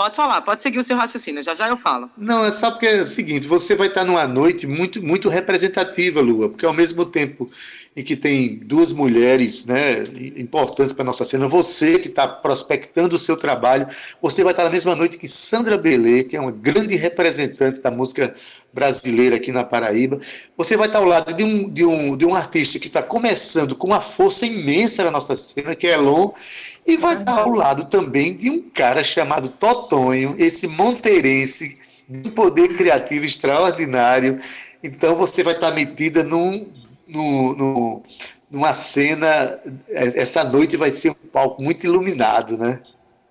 Speaker 4: Pode falar, pode seguir o seu raciocínio, já já eu falo.
Speaker 2: Não, é só porque é o seguinte, você vai estar numa noite muito, muito representativa, Lua, porque ao mesmo tempo em que tem duas mulheres né, importantes para nossa cena, você que está prospectando o seu trabalho, você vai estar na mesma noite que Sandra Belê, que é uma grande representante da música brasileira aqui na Paraíba, você vai estar ao lado de um, de um, de um artista que está começando com uma força imensa na nossa cena, que é Elon, e vai estar ao lado também de um cara chamado Totonho, esse monteirense de um poder criativo extraordinário. Então você vai estar metida num, num, num, numa cena. Essa noite vai ser um palco muito iluminado, né?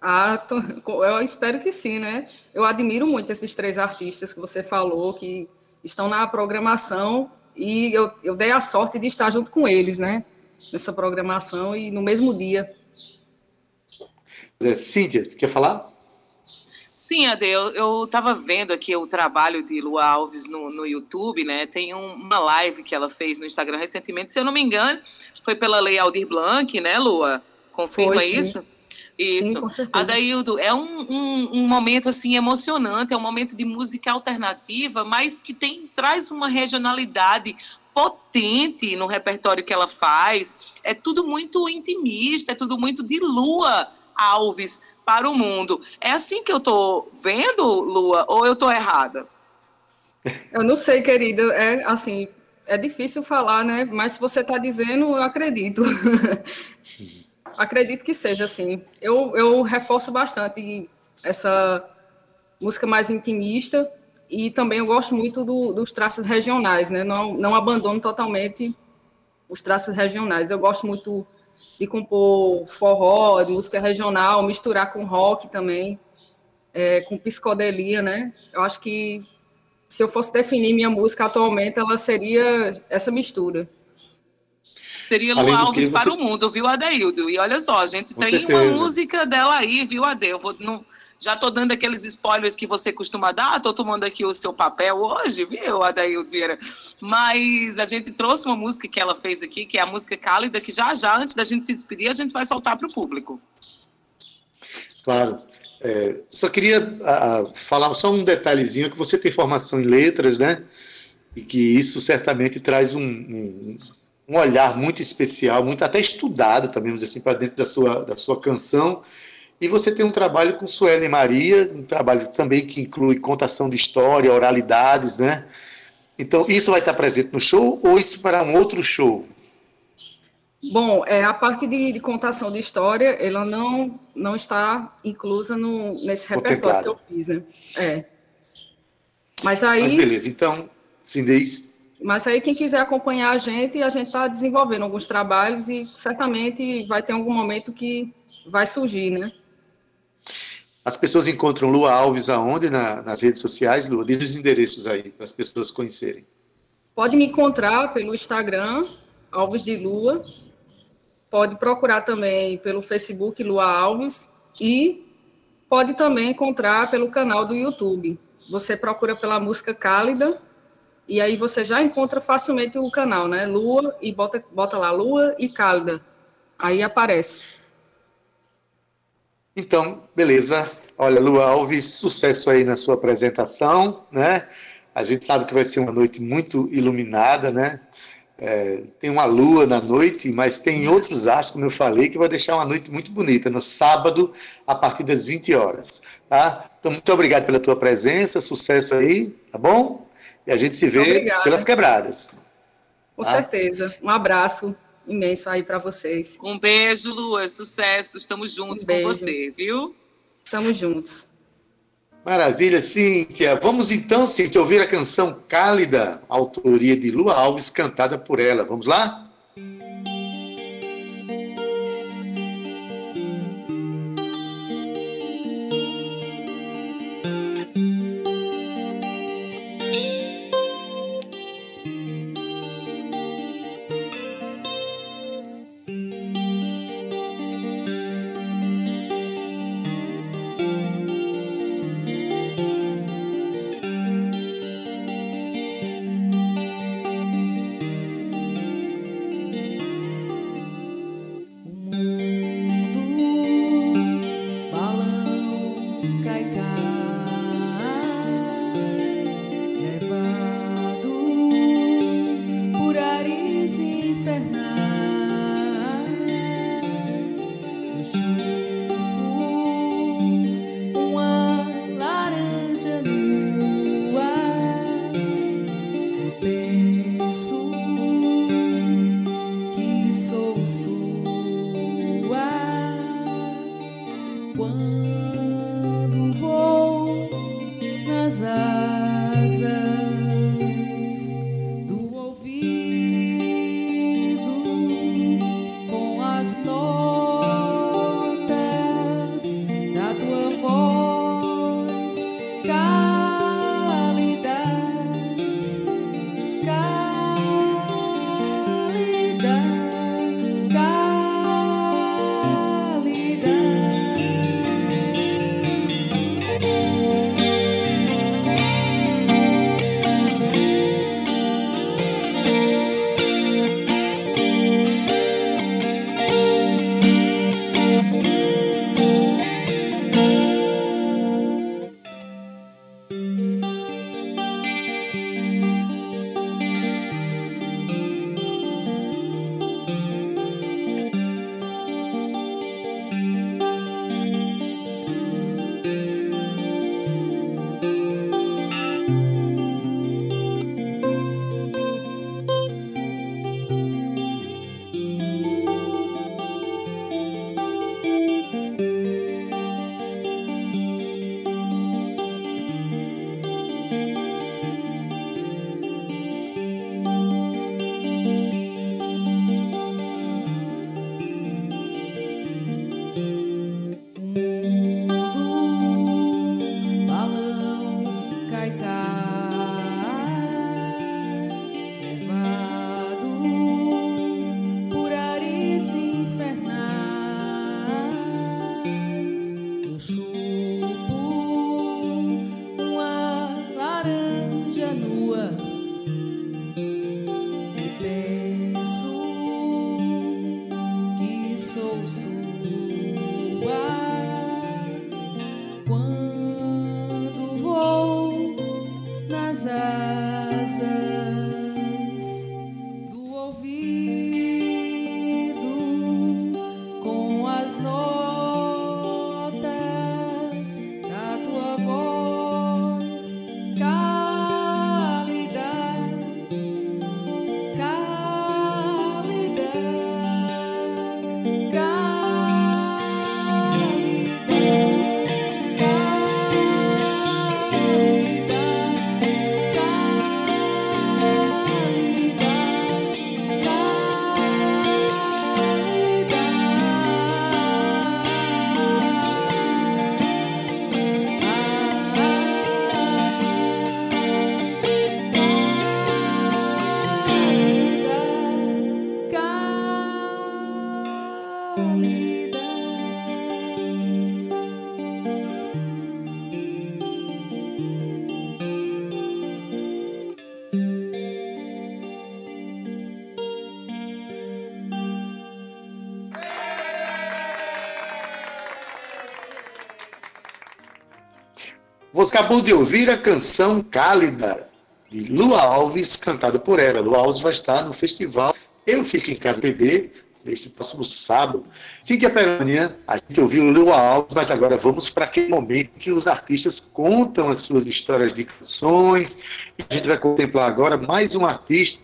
Speaker 7: Ah, eu espero que sim, né? Eu admiro muito esses três artistas que você falou, que estão na programação, e eu, eu dei a sorte de estar junto com eles, né? Nessa programação e no mesmo dia.
Speaker 2: É, Cíntia, quer falar?
Speaker 4: Sim, Ade, eu estava vendo aqui o trabalho de Lu Alves no, no YouTube, né? Tem um, uma live que ela fez no Instagram recentemente, se eu não me engano, foi pela Lei Aldir Blanc, né, Lua? Confirma foi, isso? Isso. Sim, Adaildo, é um, um, um, momento assim emocionante, é um momento de música alternativa, mas que tem traz uma regionalidade potente no repertório que ela faz. É tudo muito intimista, é tudo muito de lua Alves para o mundo. É assim que eu estou vendo, Lua, ou eu estou errada?
Speaker 7: Eu não sei, querida. É assim, é difícil falar, né? Mas se você está dizendo, eu acredito. <laughs> acredito que seja assim. Eu, eu reforço bastante essa música mais intimista e também eu gosto muito do, dos traços regionais, né? Não, não abandono totalmente os traços regionais. Eu gosto muito de compor forró, de música regional, misturar com rock também, é, com psicodelia, né? Eu acho que se eu fosse definir minha música atualmente, ela seria essa mistura.
Speaker 4: Seria Lu Alves você... para o mundo, viu, Adeildo? E olha só, a gente com tem certeza. uma música dela aí, viu, Ade? Eu vou, não, já estou dando aqueles spoilers que você costuma dar, estou tomando aqui o seu papel hoje, viu, Adaildo Vieira? Mas a gente trouxe uma música que ela fez aqui, que é a música Cálida, que já já, antes da gente se despedir, a gente vai soltar para o público.
Speaker 2: Claro. É, só queria a, falar só um detalhezinho, que você tem formação em letras, né? E que isso certamente traz um, um, um olhar muito especial, muito até estudado também, assim, para dentro da sua, da sua canção e você tem um trabalho com Sueli Maria, um trabalho também que inclui contação de história, oralidades, né? Então, isso vai estar presente no show ou isso para um outro show?
Speaker 7: Bom, é, a parte de, de contação de história, ela não, não está inclusa no, nesse repertório que eu fiz, né? É. Mas aí...
Speaker 2: Mas beleza, então, Cindez...
Speaker 7: Mas aí quem quiser acompanhar a gente, a gente está desenvolvendo alguns trabalhos e certamente vai ter algum momento que vai surgir, né?
Speaker 2: As pessoas encontram Lua Alves aonde na, nas redes sociais, Lua? Diz os endereços aí, para as pessoas conhecerem.
Speaker 7: Pode me encontrar pelo Instagram, Alves de Lua. Pode procurar também pelo Facebook Lua Alves e pode também encontrar pelo canal do YouTube. Você procura pela música Cálida e aí você já encontra facilmente o canal, né? Lua e bota, bota lá Lua e Cálida. Aí aparece.
Speaker 2: Então, beleza. Olha, Lu Alves, sucesso aí na sua apresentação, né? A gente sabe que vai ser uma noite muito iluminada, né? É, tem uma lua na noite, mas tem outros astros, como eu falei, que vai deixar uma noite muito bonita, no sábado, a partir das 20 horas. Tá? Então, muito obrigado pela tua presença, sucesso aí, tá bom? E a gente se vê Obrigada. pelas quebradas.
Speaker 7: Com tá? certeza. Um abraço imenso aí para vocês.
Speaker 4: Um beijo, Lua, sucesso, estamos juntos um com você, viu?
Speaker 7: Estamos juntos.
Speaker 2: Maravilha, Cíntia. Vamos então, Cíntia, ouvir a canção Cálida, autoria de Lua Alves, cantada por ela. Vamos lá? Você acabou de ouvir a canção Cálida, de Lua Alves, cantada por ela. Lua Alves vai estar no festival Eu Fico em Casa Bebê, neste próximo sábado. Fique Perônia, a gente ouviu Lua Alves, mas agora vamos para aquele momento que os artistas contam as suas histórias de canções. A gente vai contemplar agora mais um artista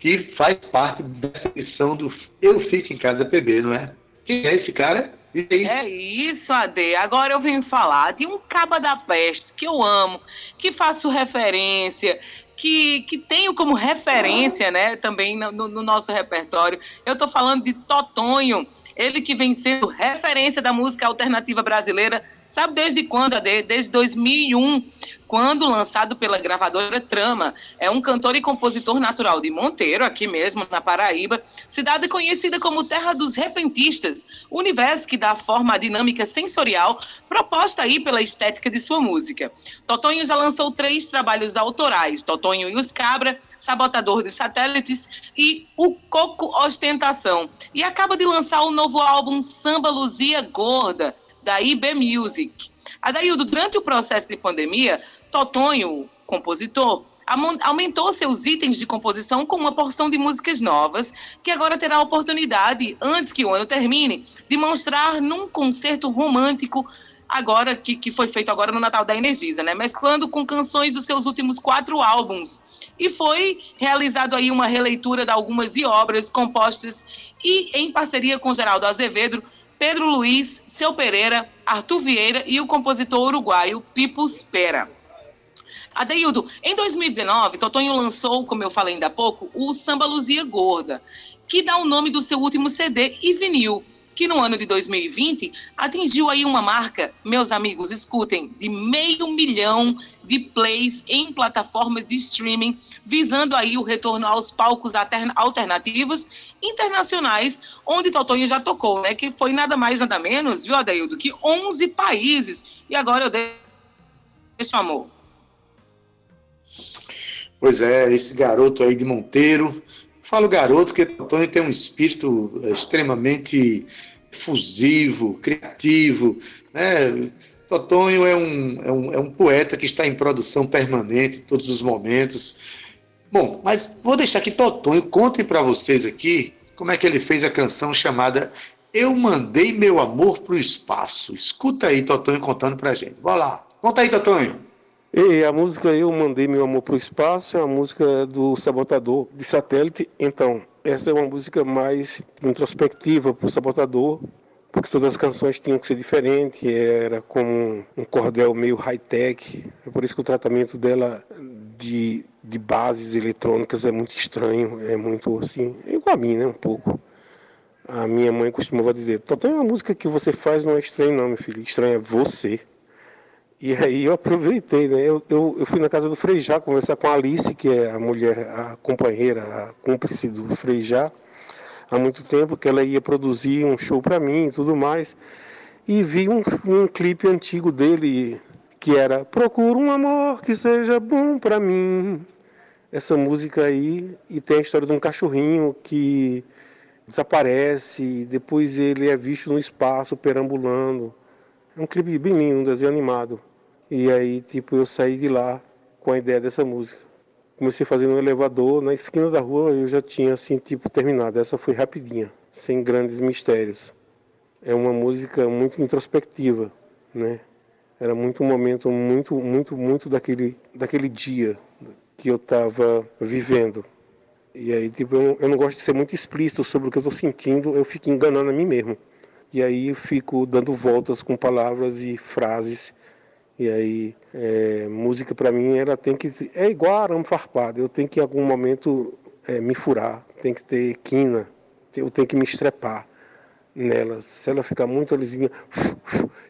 Speaker 2: que faz parte dessa edição do Eu Fico em Casa Bebê, não é? Quem é esse cara?
Speaker 4: É isso, Ade. Agora eu venho falar de um caba da peste que eu amo, que faço referência, que, que tenho como referência, né, também no, no nosso repertório. Eu estou falando de Totonho, ele que vem sendo referência da música alternativa brasileira, sabe desde quando? Desde 2001, quando lançado pela gravadora Trama. É um cantor e compositor natural de Monteiro, aqui mesmo na Paraíba, cidade conhecida como Terra dos Repentistas, universo que dá forma à dinâmica sensorial proposta aí pela estética de sua música. Totonho já lançou três trabalhos autorais, Totonho e os Cabra, Sabotador de Satélites e O Coco Ostentação. E acaba de lançar o novo álbum Samba Luzia Gorda, da IB Music. Adaildo, durante o processo de pandemia, Totonho, compositor, aumentou seus itens de composição com uma porção de músicas novas, que agora terá a oportunidade, antes que o ano termine, de mostrar num concerto romântico agora que, que foi feito agora no Natal da Energisa, né? Mesclando com canções dos seus últimos quatro álbuns. E foi realizado aí uma releitura de algumas obras compostas e em parceria com Geraldo Azevedo, Pedro Luiz, Seu Pereira, Arthur Vieira e o compositor uruguaio Pipo Spera. Adeildo, em 2019, Totonho lançou, como eu falei ainda há pouco, o Samba Luzia Gorda, que dá o nome do seu último CD e vinil, que no ano de 2020 atingiu aí uma marca, meus amigos, escutem, de meio milhão de plays em plataformas de streaming, visando aí o retorno aos palcos alternativos internacionais, onde Totonho já tocou, né? Que foi nada mais, nada menos, viu, Adeildo, que 11 países. E agora eu deixo amor.
Speaker 2: Pois é, esse garoto aí de Monteiro. Falo garoto porque Tony tem um espírito eh, extremamente fusivo, criativo. Né? Totonho é um, é, um, é um poeta que está em produção permanente em todos os momentos. Bom, mas vou deixar que Totonho conte para vocês aqui como é que ele fez a canção chamada Eu Mandei Meu Amor para o Espaço. Escuta aí Totonho contando para a gente. Bora lá. Conta aí, Totonho.
Speaker 8: E a música Eu Mandei Meu Amor para o Espaço é a música do Sabotador de Satélite. Então, essa é uma música mais introspectiva para o Sabotador, porque todas as canções tinham que ser diferentes, era como um cordel meio high-tech. É por isso que o tratamento dela de, de bases eletrônicas é muito estranho, é muito assim, é igual a mim, né? Um pouco. A minha mãe costumava dizer: Totó é uma música que você faz não é estranho, não, meu filho. Estranho é você. E aí eu aproveitei, né? Eu, eu, eu, fui na casa do Frejá conversar com a Alice, que é a mulher, a companheira, a cúmplice do Frejá, há muito tempo, que ela ia produzir um show para mim e tudo mais. E vi um, um clipe antigo dele, que era Procura um amor que seja bom para mim. Essa música aí, e tem a história de um cachorrinho que desaparece, depois ele é visto no espaço perambulando. É um clipe bem lindo, um desenho animado. E aí, tipo, eu saí de lá com a ideia dessa música. comecei fazer no elevador, na esquina da rua eu já tinha assim, tipo, terminado. Essa foi rapidinha, sem grandes mistérios. É uma música muito introspectiva, né? Era muito um momento muito, muito, muito daquele, daquele dia que eu estava vivendo. E aí, tipo, eu, eu não gosto de ser muito explícito sobre o que eu estou sentindo, eu fico enganando a mim mesmo. E aí eu fico dando voltas com palavras e frases. E aí, é, música para mim, ela tem que. É igual arame farpado, eu tenho que em algum momento é, me furar, tem que ter quina, eu tenho que me estrepar nela. Se ela ficar muito lisinha,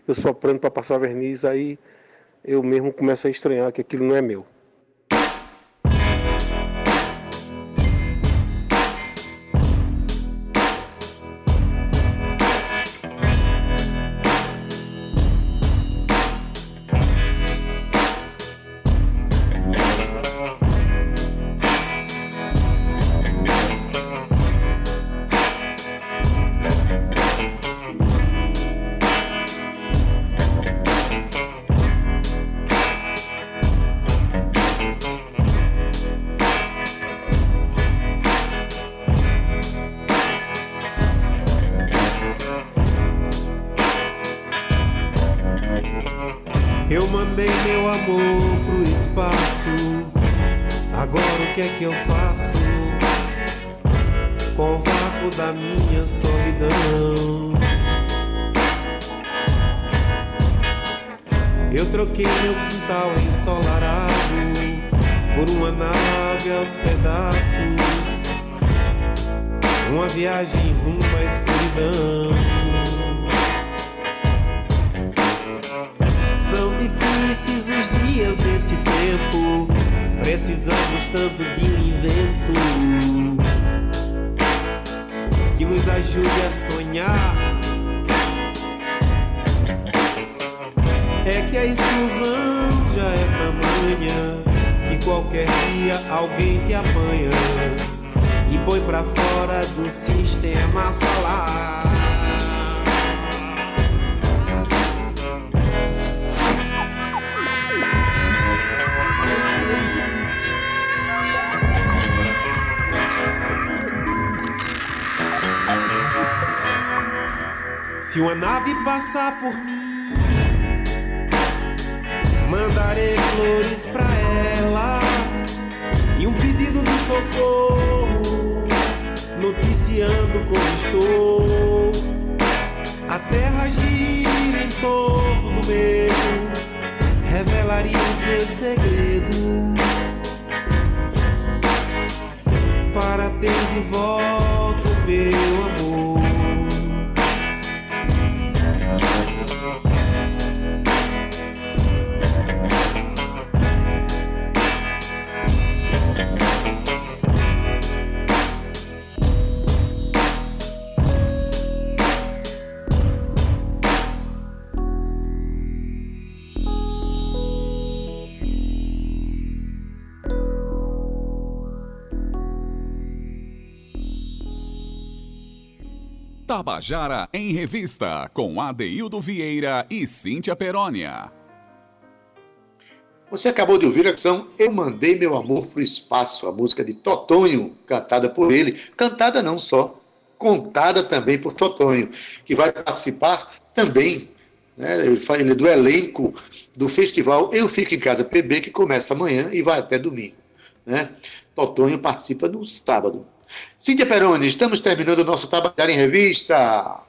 Speaker 8: eu soprando para passar verniz, aí eu mesmo começo a estranhar que aquilo não é meu.
Speaker 9: Eu mandei meu amor pro espaço. Agora o que é que eu faço? Com o vácuo da minha solidão. Eu troquei meu quintal ensolarado por uma nave aos pedaços. Uma viagem rumo à escuridão. preciso os dias desse tempo. Precisamos tanto de um invento que nos ajude a sonhar. É que a exclusão já é tamanha que qualquer dia alguém te apanha e põe pra fora do sistema solar. Passar por mim, mandarei flores pra ela e um pedido de socorro, noticiando como estou. A terra gira em torno meu, revelaria os meus segredos para ter de volta o meu amor.
Speaker 1: Tabajara em Revista, com Adeildo Vieira e Cíntia Perónia.
Speaker 2: Você acabou de ouvir a canção Eu Mandei Meu Amor pro Espaço, a música de Totonho, cantada por ele. Cantada não só, contada também por Totonho, que vai participar também, né, ele é do elenco do festival Eu Fico em Casa PB, que começa amanhã e vai até domingo. Né? Totonho participa no sábado. Cíntia Peroni, estamos terminando o nosso Tabajara em Revista.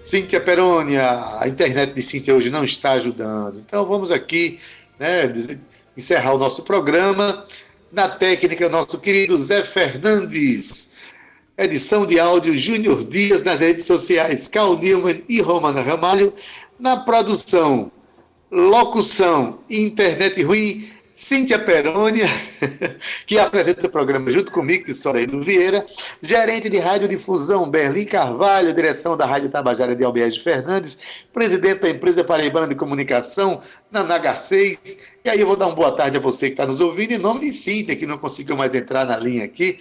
Speaker 2: Cíntia Peroni, a internet de Cíntia hoje não está ajudando. Então vamos aqui né, encerrar o nosso programa. Na técnica, nosso querido Zé Fernandes. Edição de áudio Júnior Dias nas redes sociais, Cal Newman e Romana Ramalho. Na produção, locução internet ruim, Cíntia Perônia, <laughs> que apresenta o programa junto comigo, que sou do Vieira, gerente de radiodifusão Berlim Carvalho, direção da Rádio Tabajara de Albiés Fernandes, presidente da empresa Paraibana de Comunicação, Nanaga 6, E aí eu vou dar uma boa tarde a você que está nos ouvindo, em nome de Cíntia, que não conseguiu mais entrar na linha aqui.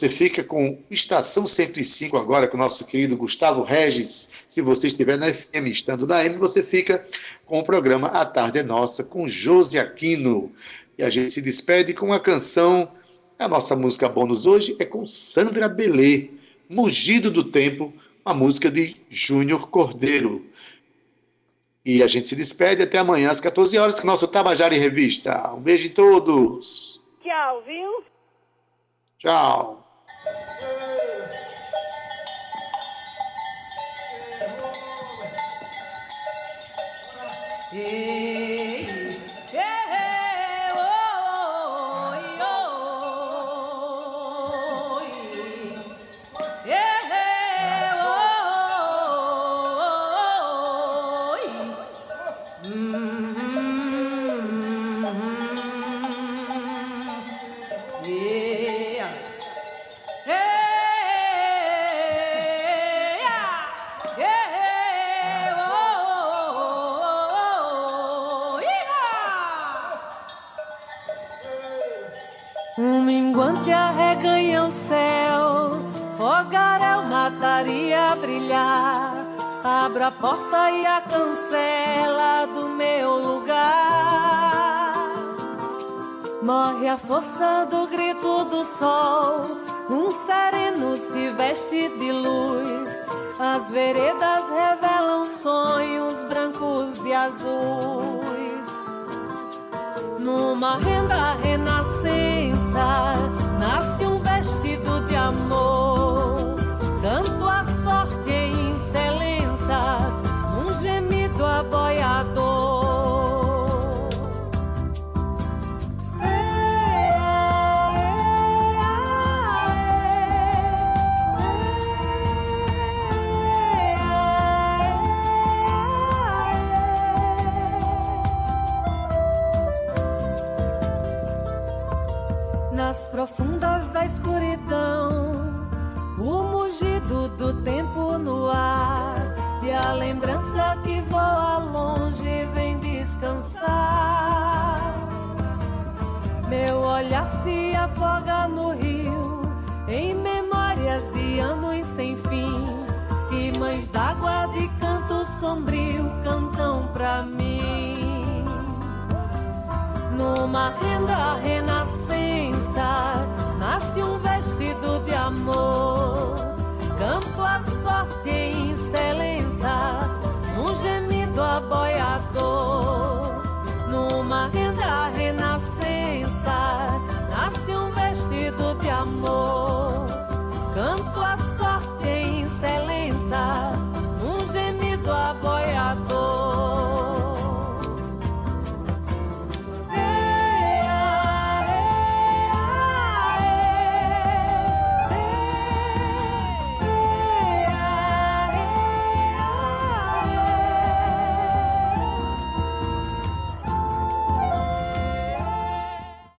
Speaker 2: Você fica com Estação 105 agora, com o nosso querido Gustavo Regis. Se você estiver na FM, estando na M, você fica com o programa A Tarde é Nossa, com Josi Aquino. E a gente se despede com a canção, a nossa música bônus hoje é com Sandra Belê, Mugido do Tempo, uma música de Júnior Cordeiro. E a gente se despede até amanhã às 14 horas com o nosso Tabajara em Revista. Um beijo em todos.
Speaker 10: Tchau, viu?
Speaker 2: Tchau.
Speaker 11: Yeah. Abro a porta e a cancela do meu lugar. Morre a força do grito do sol, um sereno se veste de luz. As veredas revelam sonhos brancos e azuis numa renda renascença